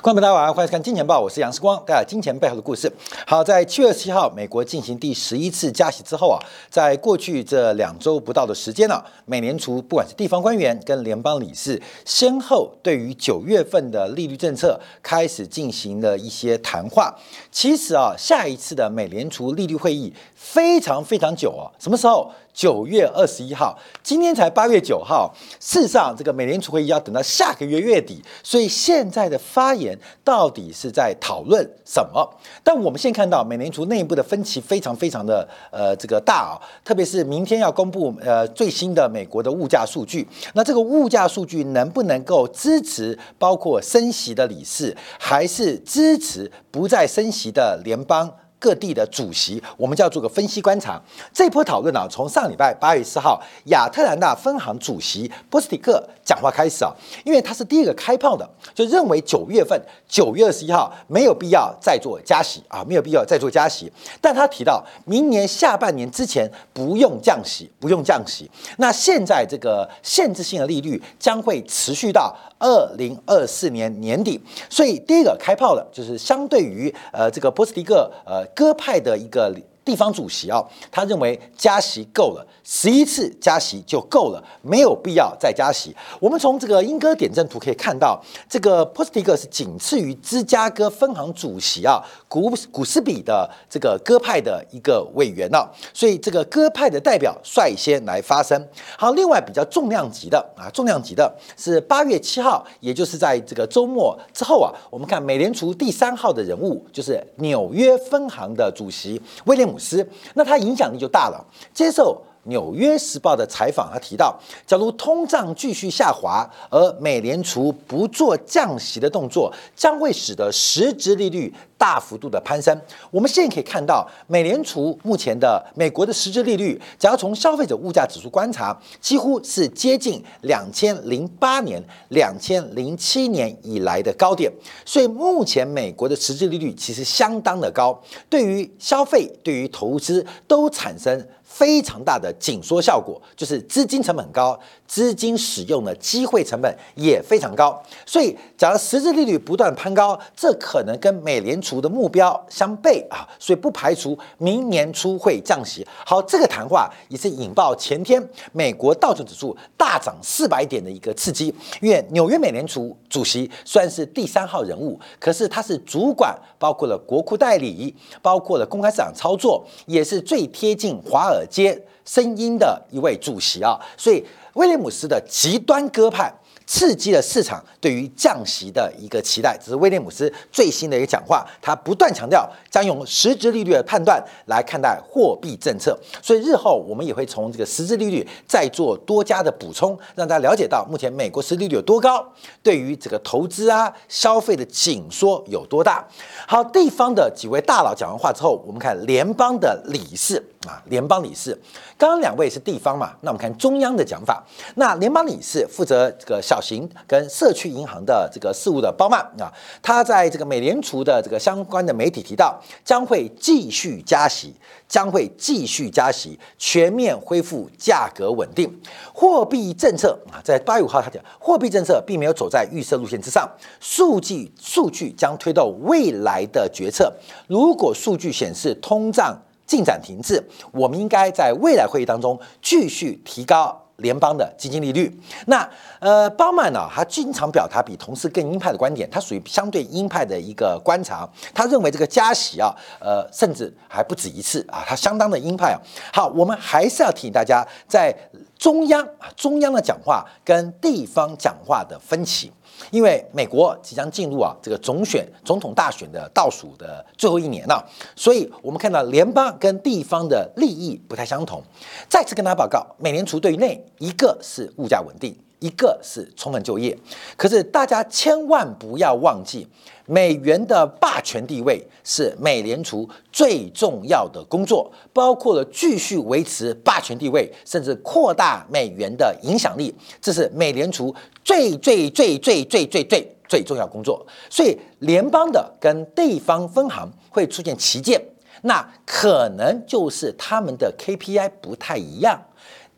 观众朋友大家晚上好，欢迎收看《金钱报》，我是杨世光，带来金钱背后的故事。好，在七月十七号，美国进行第十一次加息之后啊，在过去这两周不到的时间呢、美联储不管是地方官员跟联邦理事，先后对于九月份的利率政策开始进行了一些谈话。其实啊，下一次的美联储利率会议非常非常久啊，什么时候？九月二十一号，今天才八月九号。事实上，这个美联储会议要等到下个月月底，所以现在的发言到底是在讨论什么？但我们现在看到美联储内部的分歧非常非常的呃这个大啊，特别是明天要公布呃最新的美国的物价数据，那这个物价数据能不能够支持包括升息的理事，还是支持不再升息的联邦？各地的主席，我们就要做个分析观察。这波讨论呢、从上礼拜八月四号亚特兰大分行主席波斯蒂克讲话开始啊，因为他是第一个开炮的，就认为九月份九月二十一号没有必要再做加息啊，没有必要再做加息。但他提到明年下半年之前不用降息，不用降息。那现在这个限制性的利率将会持续到二零二四年年底，所以第一个开炮的就是相对于呃这个波斯蒂克呃鸽派的一个。地方主席啊，他认为加息够了，十一次加息就够了，没有必要再加息。我们从这个英歌点阵图可以看到，这个波斯蒂克是仅次于芝加哥分行主席啊，古古斯比的这个鸽派的一个委员啊，所以这个鸽派的代表率先来发声。好，另外比较重量级的啊，重量级的是八月七号，也就是在这个周末之后啊，我们看美联储第三号的人物就是纽约分行的主席威廉姆斯，那他影响力就大了。接受《纽约时报》的采访，他提到，假如通胀继续下滑，而美联储不做降息的动作，将会使得实质利率大幅度的攀升。我们现在可以看到，美联储目前的美国的实质利率，只要从消费者物价指数观察，几乎是接近两千零八年、两千零七年以来的高点。所以目前美国的实质利率其实相当的高，对于消费、对于投资都产生。非常大的紧缩效果，就是资金成本高，资金使用的机会成本也非常高。所以，假如实质利率不断攀高，这可能跟美联储的目标相悖啊，所以不排除明年初会降息。好，这个谈话也是引爆前天美国道琼指数大涨四百点的一个刺激，因为纽约美联储主席虽然是第三号人物，可是他是主管包括了国库代理，包括了公开市场操作，也是最贴近华尔街声音的一位主席啊，所以威廉姆斯的极端鸽派。刺激了市场对于降息的一个期待，这是威廉姆斯最新的一个讲话，他不断强调将用实质利率的判断来看待货币政策，所以日后我们也会从这个实质利率再做多加的补充，让大家了解到目前美国实质利率有多高，对于这个投资啊、消费的紧缩有多大。好，地方的几位大佬讲完话之后，我们看联邦的理事啊，联邦理事，刚刚两位是地方嘛，那我们看中央的讲法，那联邦理事负责这个小型跟社区银行的这个事务的包曼啊，他在这个美联储的这个相关的媒体提到，将会继续加息，将会继续加息，全面恢复价格稳定。货币政策啊，在八月五号他讲，货币政策并没有走在预设路线之上，数据数据将推动未来的决策。如果数据显示通胀进展停滞，我们应该在未来会议当中继续提高。联邦的基金利率，那呃，鲍曼呢，他经常表达比同事更鹰派的观点，他属于相对鹰派的一个观察。他认为这个加息啊，呃，甚至还不止一次啊，他相当的鹰派啊。好，我们还是要提醒大家，在中央啊，中央的讲话跟地方讲话的分歧。因为美国即将进入啊这个总选总统大选的倒数的最后一年了，所以我们看到联邦跟地方的利益不太相同。再次跟大家报告，美联储对内一个是物价稳定，一个是充分就业。可是大家千万不要忘记，美元的霸权地位是美联储最重要的工作，包括了继续维持霸权地位，甚至扩大美元的影响力，这是美联储最最最最最最最最重要工作。所以，联邦的跟地方分行会出现旗舰，那可能就是他们的 KPI 不太一样。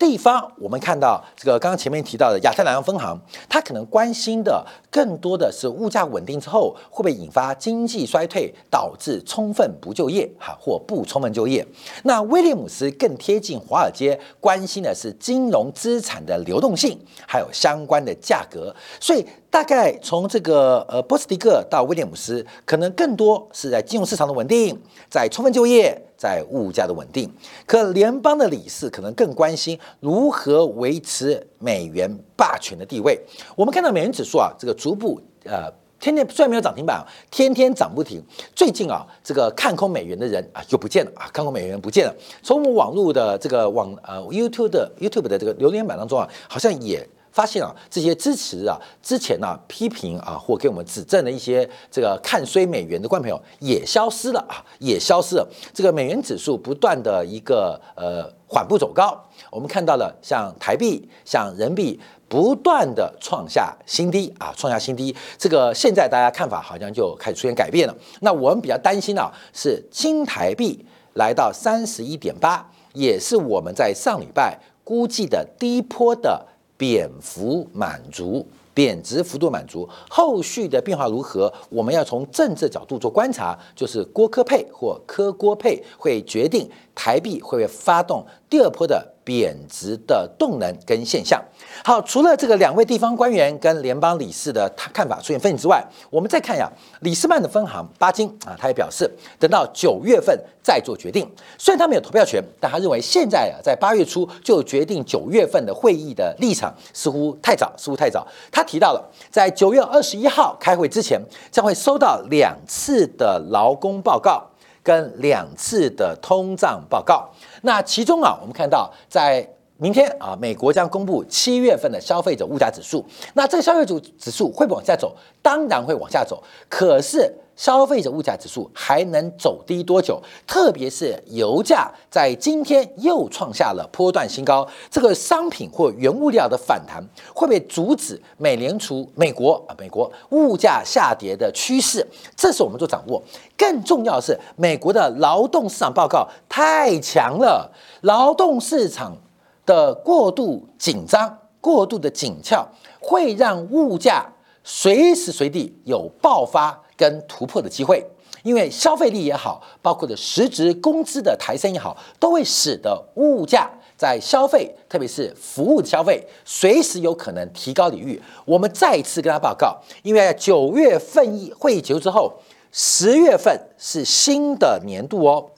地方，我们看到这个刚刚前面提到的亚太南洋分行，它可能关心的更多的是物价稳定之后会不会引发经济衰退，导致充分不就业哈或不充分就业。那威廉姆斯更贴近华尔街，关心的是金融资产的流动性，还有相关的价格。所以大概从这个呃波斯蒂克到威廉姆斯，可能更多是在金融市场的稳定，在充分就业。在物价的稳定，可联邦的理事可能更关心如何维持美元霸权的地位。我们看到美元指数啊，这个逐步呃，天天虽然没有涨停板，天天涨不停。最近啊，这个看空美元的人啊，又不见了啊，看空美元不见了。从我们网络的这个网呃 YouTube 的 YouTube 的这个留言板当中啊，好像也。发现啊，这些支持啊，之前呢批评啊，或给我们指正的一些这个看衰美元的观众朋友也消失了啊，也消失了。这个美元指数不断的一个呃缓步走高，我们看到了像台币、像人民币不断的创下新低啊，创下新低。这个现在大家看法好像就开始出现改变了。那我们比较担心啊，是新台币来到三十一点八，也是我们在上礼拜估计的低坡的。贬幅满足，贬值幅度满足，后续的变化如何？我们要从政治角度做观察，就是郭科配或科郭佩会决定台币会不会发动第二波的。贬值的动能跟现象。好，除了这个两位地方官员跟联邦理事的看法出现分歧之外，我们再看一下里斯曼的分行巴金啊，他也表示，等到九月份再做决定。虽然他没有投票权，但他认为现在啊，在八月初就决定九月份的会议的立场，似乎太早，似乎太早。他提到了，在九月二十一号开会之前，将会收到两次的劳工报告跟两次的通胀报告。那其中啊，我们看到在明天啊，美国将公布七月份的消费者物价指数。那这个消费者指数会不会往下走？当然会往下走。可是消费者物价指数还能走低多久？特别是油价在今天又创下了波段新高，这个商品或原物料的反弹会不会阻止美联储美国啊美国物价下跌的趋势？这是我们做掌握。更重要的是，美国的劳动市场报告太强了，劳动市场。的过度紧张、过度的紧俏，会让物价随时随地有爆发跟突破的机会。因为消费力也好，包括的实质工资的抬升也好，都会使得物价在消费，特别是服务的消费，随时有可能提高领域。我们再一次跟他报告，因为九月份议会议结束之后，十月份是新的年度哦。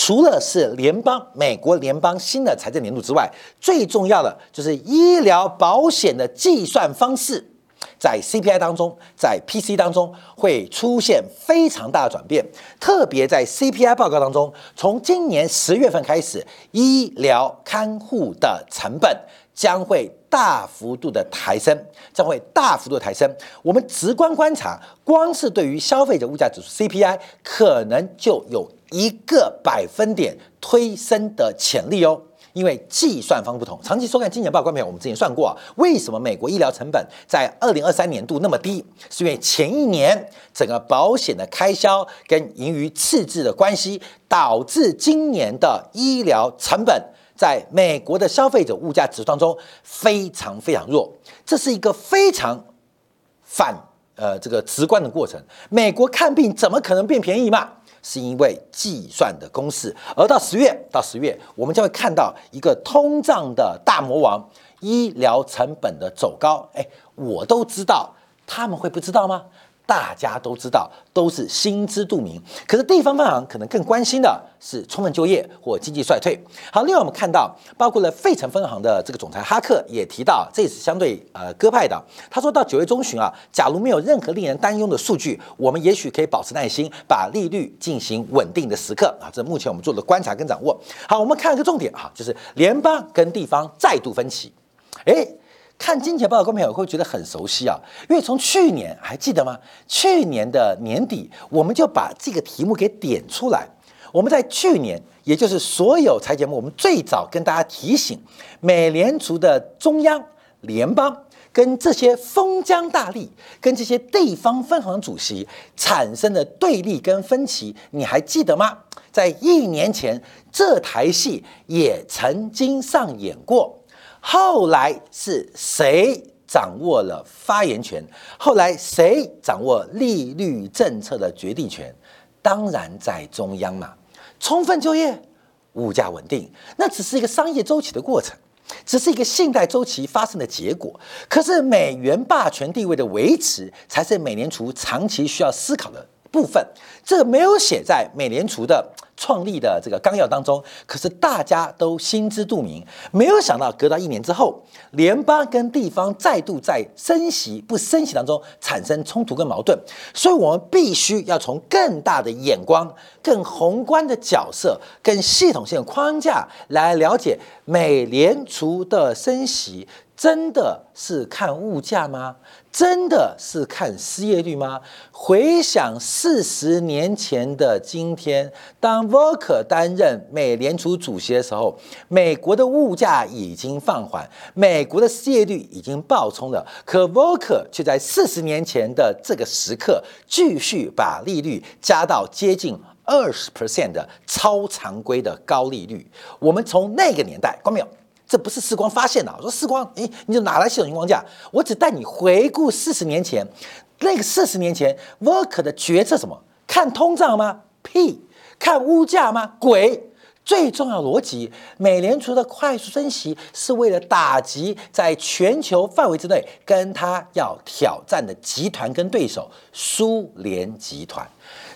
除了是联邦美国联邦新的财政年度之外，最重要的就是医疗保险的计算方式，在 CPI 当中，在 PC 当中会出现非常大的转变。特别在 CPI 报告当中，从今年十月份开始，医疗看护的成本将会大幅度的抬升，将会大幅度的抬升。我们直观观察，光是对于消费者物价指数 CPI，可能就有。一个百分点推升的潜力哦，因为计算方不同。长期收看金钱报观众我们之前算过，为什么美国医疗成本在二零二三年度那么低？是因为前一年整个保险的开销跟盈余赤字的关系，导致今年的医疗成本在美国的消费者物价指数当中非常非常弱。这是一个非常反呃这个直观的过程。美国看病怎么可能变便宜嘛？是因为计算的公式，而到十月，到十月，我们将会看到一个通胀的大魔王——医疗成本的走高。哎，我都知道，他们会不知道吗？大家都知道，都是心知肚明。可是地方分行可能更关心的是充分就业或经济衰退。好，另外我们看到，包括了费城分行的这个总裁哈克也提到，这也是相对呃鸽派的。他说到九月中旬啊，假如没有任何令人担忧的数据，我们也许可以保持耐心，把利率进行稳定的时刻啊。这目前我们做的观察跟掌握。好，我们看一个重点啊，就是联邦跟地方再度分歧。哎。看金钱报的观众朋友会觉得很熟悉啊，因为从去年还记得吗？去年的年底，我们就把这个题目给点出来。我们在去年，也就是所有财节目，我们最早跟大家提醒，美联储的中央联邦跟这些封疆大吏、跟这些地方分行主席产生的对立跟分歧，你还记得吗？在一年前，这台戏也曾经上演过。后来是谁掌握了发言权？后来谁掌握利率政策的决定权？当然在中央嘛。充分就业，物价稳定，那只是一个商业周期的过程。只是一个信贷周期发生的结果，可是美元霸权地位的维持才是美联储长期需要思考的部分。这个没有写在美联储的创立的这个纲要当中，可是大家都心知肚明。没有想到，隔到一年之后，联邦跟地方再度在升息不升息当中产生冲突跟矛盾。所以，我们必须要从更大的眼光、更宏观的角色、更系统性的框架来了解美联储的升息。真的是看物价吗？真的是看失业率吗？回想四十年前的今天，当 Volcker 担任美联储主席的时候，美国的物价已经放缓，美国的失业率已经爆冲了。可 Volcker 却在四十年前的这个时刻，继续把利率加到接近二十 percent 的超常规的高利率。我们从那个年代，看没有？这不是时光发现的。我说时光，哎，你就哪来系统性框架？我只带你回顾四十年前，那个四十年前，Work 的决策什么？看通胀吗？屁！看物价吗？鬼！最重要逻辑，美联储的快速升息是为了打击在全球范围之内跟他要挑战的集团跟对手苏联集团。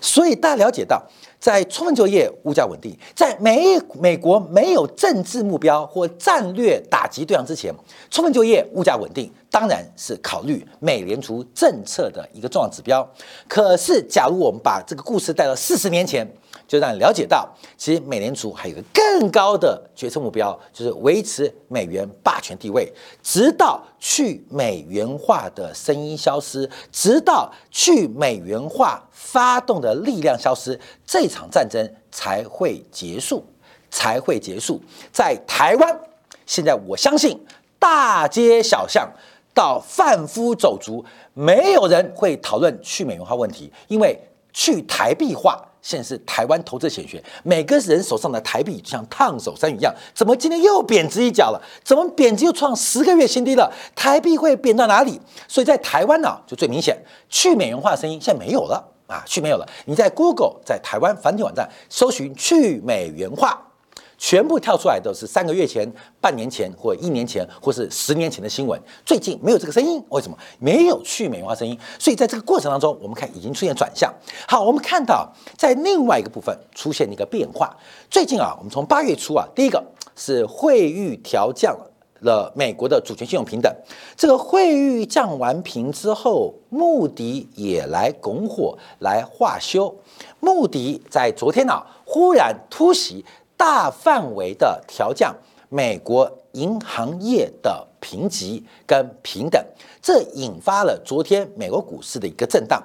所以大家了解到。在充分就业、物价稳定，在美美国没有政治目标或战略打击对象之前，充分就业、物价稳定当然是考虑美联储政策的一个重要指标。可是，假如我们把这个故事带到四十年前，就让你了解到，其实美联储还有个更高的决策目标，就是维持美元霸权地位，直到去美元化的声音消失，直到去美元化发动的力量消失，这场战争才会结束，才会结束。在台湾，现在我相信大街小巷到贩夫走卒，没有人会讨论去美元化问题，因为去台币化。现在是台湾投资显学，每个人手上的台币就像烫手山芋一样，怎么今天又贬值一角了？怎么贬值又创十个月新低了？台币会贬到哪里？所以在台湾呢，就最明显，去美元化的声音现在没有了啊，去没有了。你在 Google 在台湾繁体网站搜寻去美元化。全部跳出来都是三个月前、半年前或一年前或是十年前的新闻。最近没有这个声音，为什么没有去美元化声音？所以在这个过程当中，我们看已经出现转向。好，我们看到在另外一个部分出现一个变化。最近啊，我们从八月初啊，第一个是汇率调降了美国的主权信用平等。这个汇率降完平之后，穆迪也来拱火来化修。穆迪在昨天呢，忽然突袭。大范围的调降美国银行业的评级跟平等，这引发了昨天美国股市的一个震荡。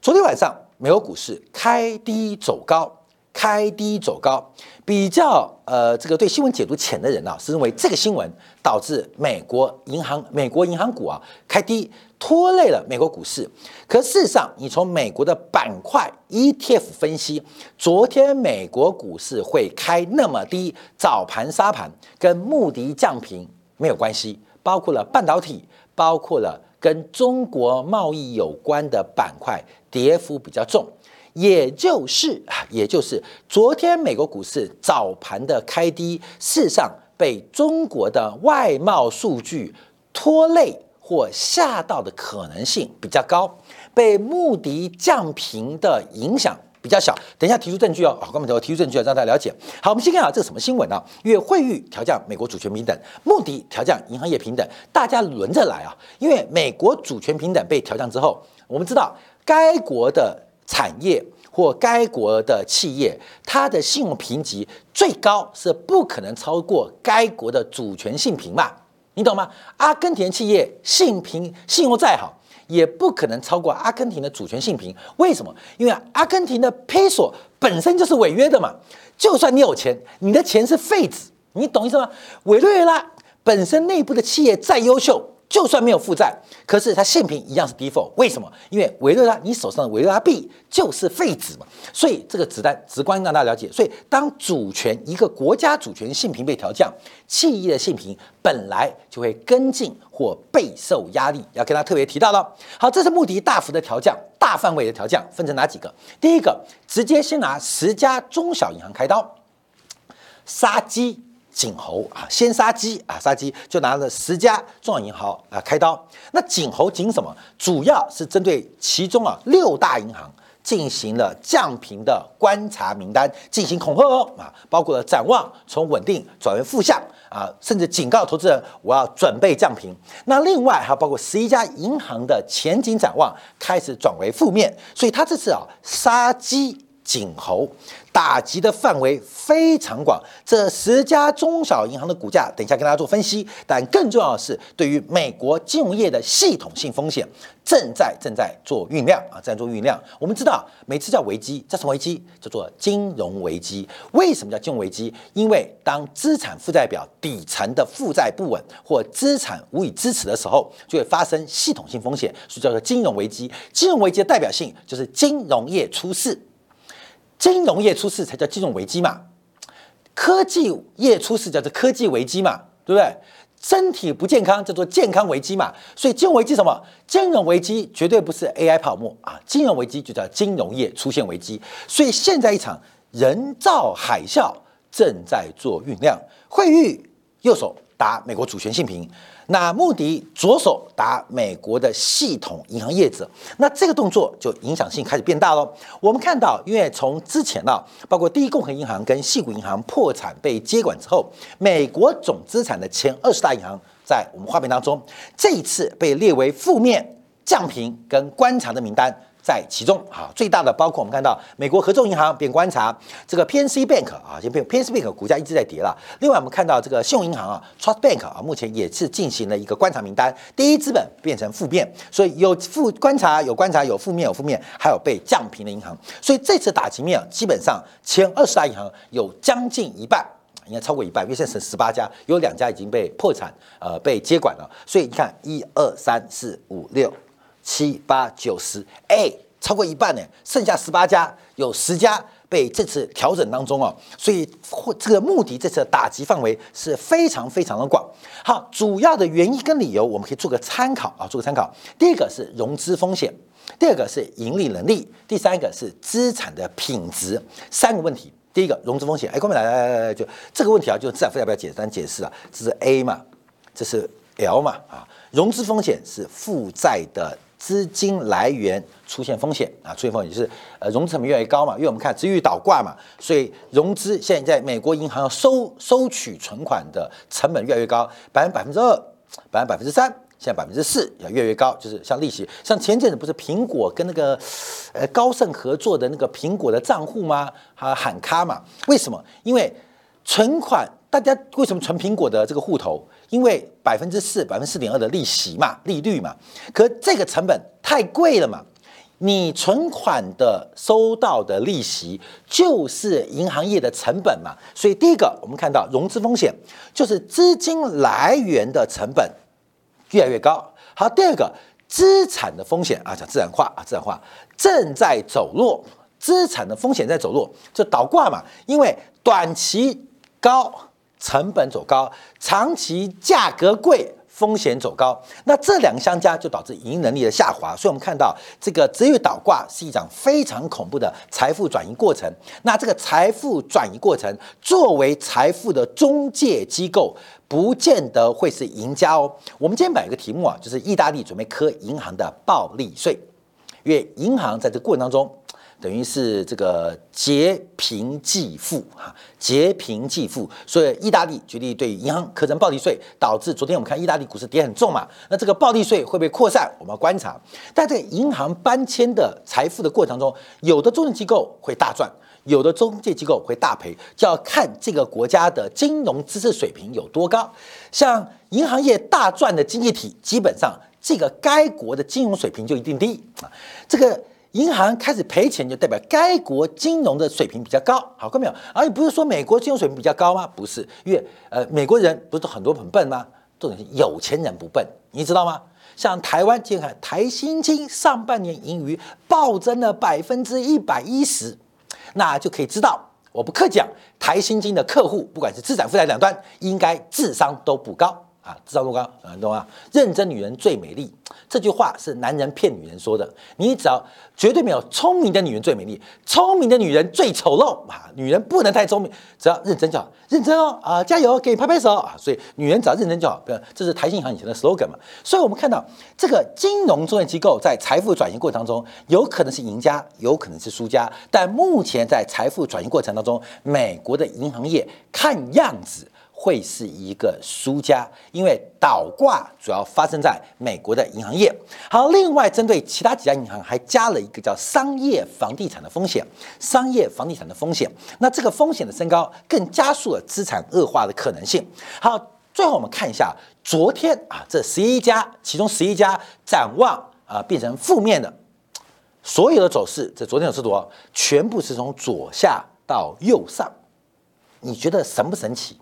昨天晚上美国股市开低走高，开低走高。比较呃，这个对新闻解读浅的人啊，是认为这个新闻导致美国银行美国银行股啊开低。拖累了美国股市，可事实上，你从美国的板块 ETF 分析，昨天美国股市会开那么低，早盘杀盘跟穆迪降平没有关系，包括了半导体，包括了跟中国贸易有关的板块跌幅比较重，也就是也就是昨天美国股市早盘的开低，事实上被中国的外贸数据拖累。或吓到的可能性比较高，被穆迪降平的影响比较小。等一下提出证据哦，好，我们等会提出证据，让大家了解。好，我们先看啊，这是什么新闻啊？因为汇率调降，美国主权平等；穆迪调降，银行业平等，大家轮着来啊。因为美国主权平等被调降之后，我们知道该国的产业或该国的企业，它的信用评级最高是不可能超过该国的主权性评嘛。你懂吗？阿根廷企业信评信用再好，也不可能超过阿根廷的主权信评。为什么？因为阿根廷的 peso 本身就是违约的嘛。就算你有钱，你的钱是废纸，你懂意思吗？委内瑞拉本身内部的企业再优秀，就算没有负债，可是它现品一样是 default。为什么？因为委内瑞拉你手上的委拉币就是废纸嘛。所以这个子弹直观让大家了解。所以当主权一个国家主权信评被调降，企业的信评本来就会跟进或备受压力。要跟他特别提到了。好，这是穆迪大幅的调降，大范围的调降，分成哪几个？第一个，直接先拿十家中小银行开刀，杀鸡。景侯啊，先杀鸡啊，杀鸡就拿了十家中小银行啊开刀。那景侯景什么？主要是针对其中啊六大银行进行了降频的观察名单，进行恐吓哦啊，包括了展望从稳定转为负向啊，甚至警告投资人我要准备降频。那另外还包括十一家银行的前景展望开始转为负面，所以他这次啊杀鸡。景侯打击的范围非常广，这十家中小银行的股价，等一下跟大家做分析。但更重要的是，对于美国金融业的系统性风险，正在正在做酝酿啊，正在做酝酿。我们知道，每次叫危机，叫什么危机？叫做金融危机。为什么叫金融危机？因为当资产负债表底层的负债不稳，或资产无以支持的时候，就会发生系统性风险，所以叫做金融危机。金融危机的代表性就是金融业出事。金融业出事才叫金融危机嘛，科技业出事叫做科技危机嘛，对不对？身体不健康叫做健康危机嘛，所以金融危机什么？金融危机绝对不是 AI 泡沫啊，金融危机就叫金融业出现危机。所以现在一场人造海啸正在做酝酿，惠誉右手打美国主权信评。那穆迪着手打美国的系统银行业者，那这个动作就影响性开始变大喽。我们看到，因为从之前啊，包括第一共和银行跟系谷银行破产被接管之后，美国总资产的前二十大银行在我们画面当中，这一次被列为负面降频跟观察的名单。在其中啊，最大的包括我们看到美国合众银行变观察，这个 PNC Bank 啊，就变 PNC Bank 股价一直在跌了。另外我们看到这个信用银行啊，Trust Bank 啊，目前也是进行了一个观察名单，第一资本变成负面，所以有负观察有观察有负面有负面，还有被降评的银行。所以这次打击面啊基本上前二十大银行有将近一半，应该超过一半，因为现在是十八家，有两家已经被破产，呃，被接管了。所以你看，一二三四五六。七八九十，哎，超过一半呢，剩下十八家，有十家被这次调整当中哦，所以或这个目的这次的打击范围是非常非常的广。好，主要的原因跟理由我们可以做个参考啊，做个参考。第一个是融资风险，第二个是盈利能力，第三个是资产的品质，三个问题。第一个融资风险，哎，各位来来来来，就这个问题啊，就资产负债表简单解释啊，这是 A 嘛，这是 L 嘛，啊，融资风险是负债的。资金来源出现风险啊，出现风险就是呃融资成本越来越高嘛，因为我们看资率倒挂嘛，所以融资现在美国银行要收收取存款的成本越来越高，百分百分之二，百分百分之三，现在百分之四要越来越高，就是像利息，像前阵子不是苹果跟那个呃高盛合作的那个苹果的账户吗？还喊卡嘛？为什么？因为存款大家为什么存苹果的这个户头？因为百分之四、百分之四点二的利息嘛，利率嘛，可这个成本太贵了嘛。你存款的收到的利息就是银行业的成本嘛，所以第一个我们看到融资风险就是资金来源的成本越来越高。好，第二个资产的风险啊，讲自然化啊，自然化正在走弱，资产的风险在走弱，就倒挂嘛，因为短期高。成本走高，长期价格贵，风险走高，那这两个相加就导致盈利能力的下滑。所以，我们看到这个职业倒挂是一场非常恐怖的财富转移过程。那这个财富转移过程，作为财富的中介机构，不见得会是赢家哦。我们今天摆一个题目啊，就是意大利准备科银行的暴利税，因为银行在这个过程当中。等于是这个劫贫济富哈，劫贫济富，所以意大利决定对银行课征暴利税，导致昨天我们看意大利股市跌很重嘛。那这个暴利税会不会扩散？我们要观察。但在银行搬迁的财富的过程中，有的中介机构会大赚，有的中介机构会大赔，就要看这个国家的金融知识水平有多高。像银行业大赚的经济体，基本上这个该国的金融水平就一定低啊，这个。银行开始赔钱，就代表该国金融的水平比较高，好看没有？而不是说美国金融水平比较高吗？不是，因为呃，美国人不是很多很笨吗？重点是有钱人不笨，你知道吗？像台湾，今天看台新金上半年盈余暴增了百分之一百一十，那就可以知道，我不客气讲，台新金的客户，不管是资产负债两端，应该智商都不高。啊，智商多高？啊，懂吗？认真女人最美丽，这句话是男人骗女人说的。你只要绝对没有聪明的女人最美丽，聪明的女人最丑陋啊！女人不能太聪明，只要认真就好，认真哦啊，加油，给你拍拍手啊！所以女人只要认真就好，不这是台信行以前的 slogan 嘛。所以我们看到这个金融中介机构在财富转型过程当中，有可能是赢家，有可能是输家。但目前在财富转型过程当中，美国的银行业看样子。会是一个输家，因为倒挂主要发生在美国的银行业。好，另外针对其他几家银行，还加了一个叫商业房地产的风险。商业房地产的风险，那这个风险的升高，更加速了资产恶化的可能性。好，最后我们看一下昨天啊，这十一家，其中十一家展望啊变成负面的，所有的走势，这昨天走势图全部是从左下到右上，你觉得神不神奇？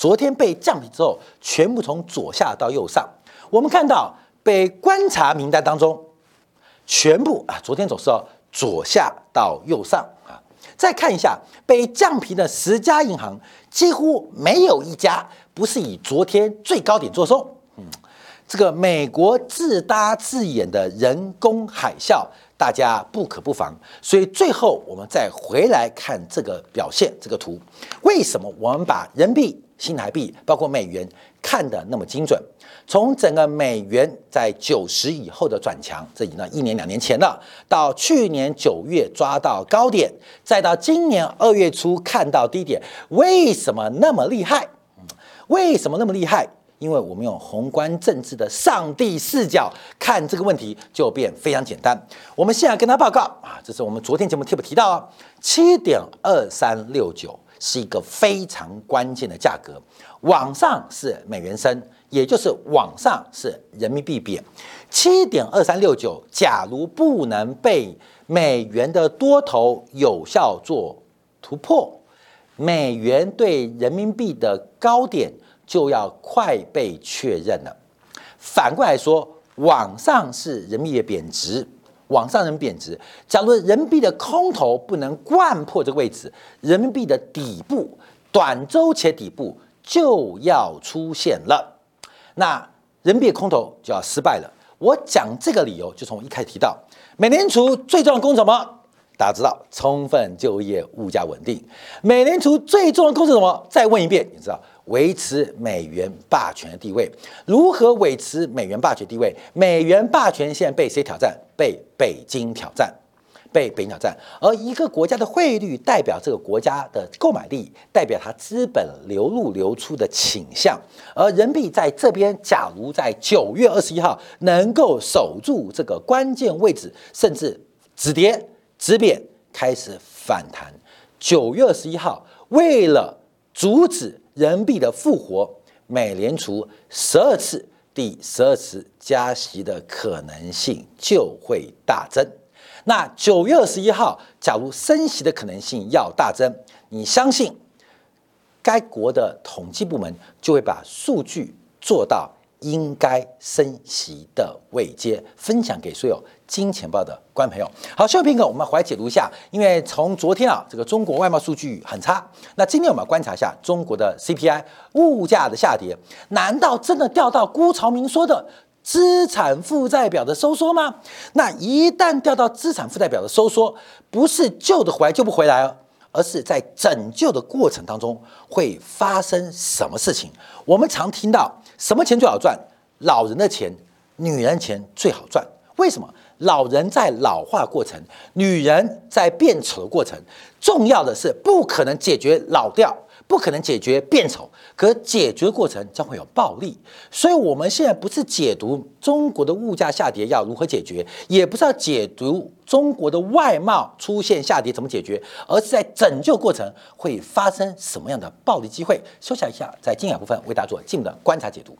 昨天被降级之后，全部从左下到右上。我们看到被观察名单当中，全部啊，昨天走势哦，左下到右上啊。再看一下被降皮的十家银行，几乎没有一家不是以昨天最高点做收。嗯，这个美国自搭自演的人工海啸。大家不可不防，所以最后我们再回来看这个表现，这个图，为什么我们把人民币、新台币，包括美元看得那么精准？从整个美元在九十以后的转强，这已经一年两年前了，到去年九月抓到高点，再到今年二月初看到低点，为什么那么厉害？为什么那么厉害？因为我们用宏观政治的上帝视角看这个问题，就变非常简单。我们现在跟他报告啊，这是我们昨天节目 tip 提到啊，七点二三六九是一个非常关键的价格，往上是美元升，也就是往上是人民币贬。七点二三六九，假如不能被美元的多头有效做突破，美元对人民币的高点。就要快被确认了。反过来说，往上是人民币贬值，往上人贬值。假如人民币的空头不能贯破这个位置，人民币的底部，短周期底部就要出现了。那人民币空头就要失败了。我讲这个理由，就从我一开始提到，美联储最重要的工作什么？大家知道，充分就业、物价稳定。美联储最重要的功是什么？再问一遍，你知道？维持美元霸权的地位，如何维持美元霸权地位？美元霸权现在被谁挑战？被北京挑战，被北京挑战。而一个国家的汇率代表这个国家的购买力，代表它资本流入流出的倾向。而人民币在这边，假如在九月二十一号能够守住这个关键位置，甚至止跌止贬，开始反弹。九月二十一号，为了阻止。人民币的复活，美联储十二次、第十二次加息的可能性就会大增。那九月二十一号，假如升息的可能性要大增，你相信该国的统计部门就会把数据做到应该升息的位阶，分享给所有。金钱豹的观众朋友，好，下面一个我们回来解读一下，因为从昨天啊，这个中国外贸数据很差，那今天我们要观察一下中国的 CPI 物价的下跌，难道真的掉到辜朝明说的资产负债表的收缩吗？那一旦掉到资产负债表的收缩，不是救得回来救不回来哦，而是在拯救的过程当中会发生什么事情？我们常听到什么钱最好赚？老人的钱、女人钱最好赚，为什么？老人在老化过程，女人在变丑的过程，重要的是不可能解决老掉，不可能解决变丑，可解决过程将会有暴力。所以，我们现在不是解读中国的物价下跌要如何解决，也不是要解读中国的外贸出现下跌怎么解决，而是在拯救过程会发生什么样的暴力机会。休息一下，在精彩部分为大家做进一步的观察解读。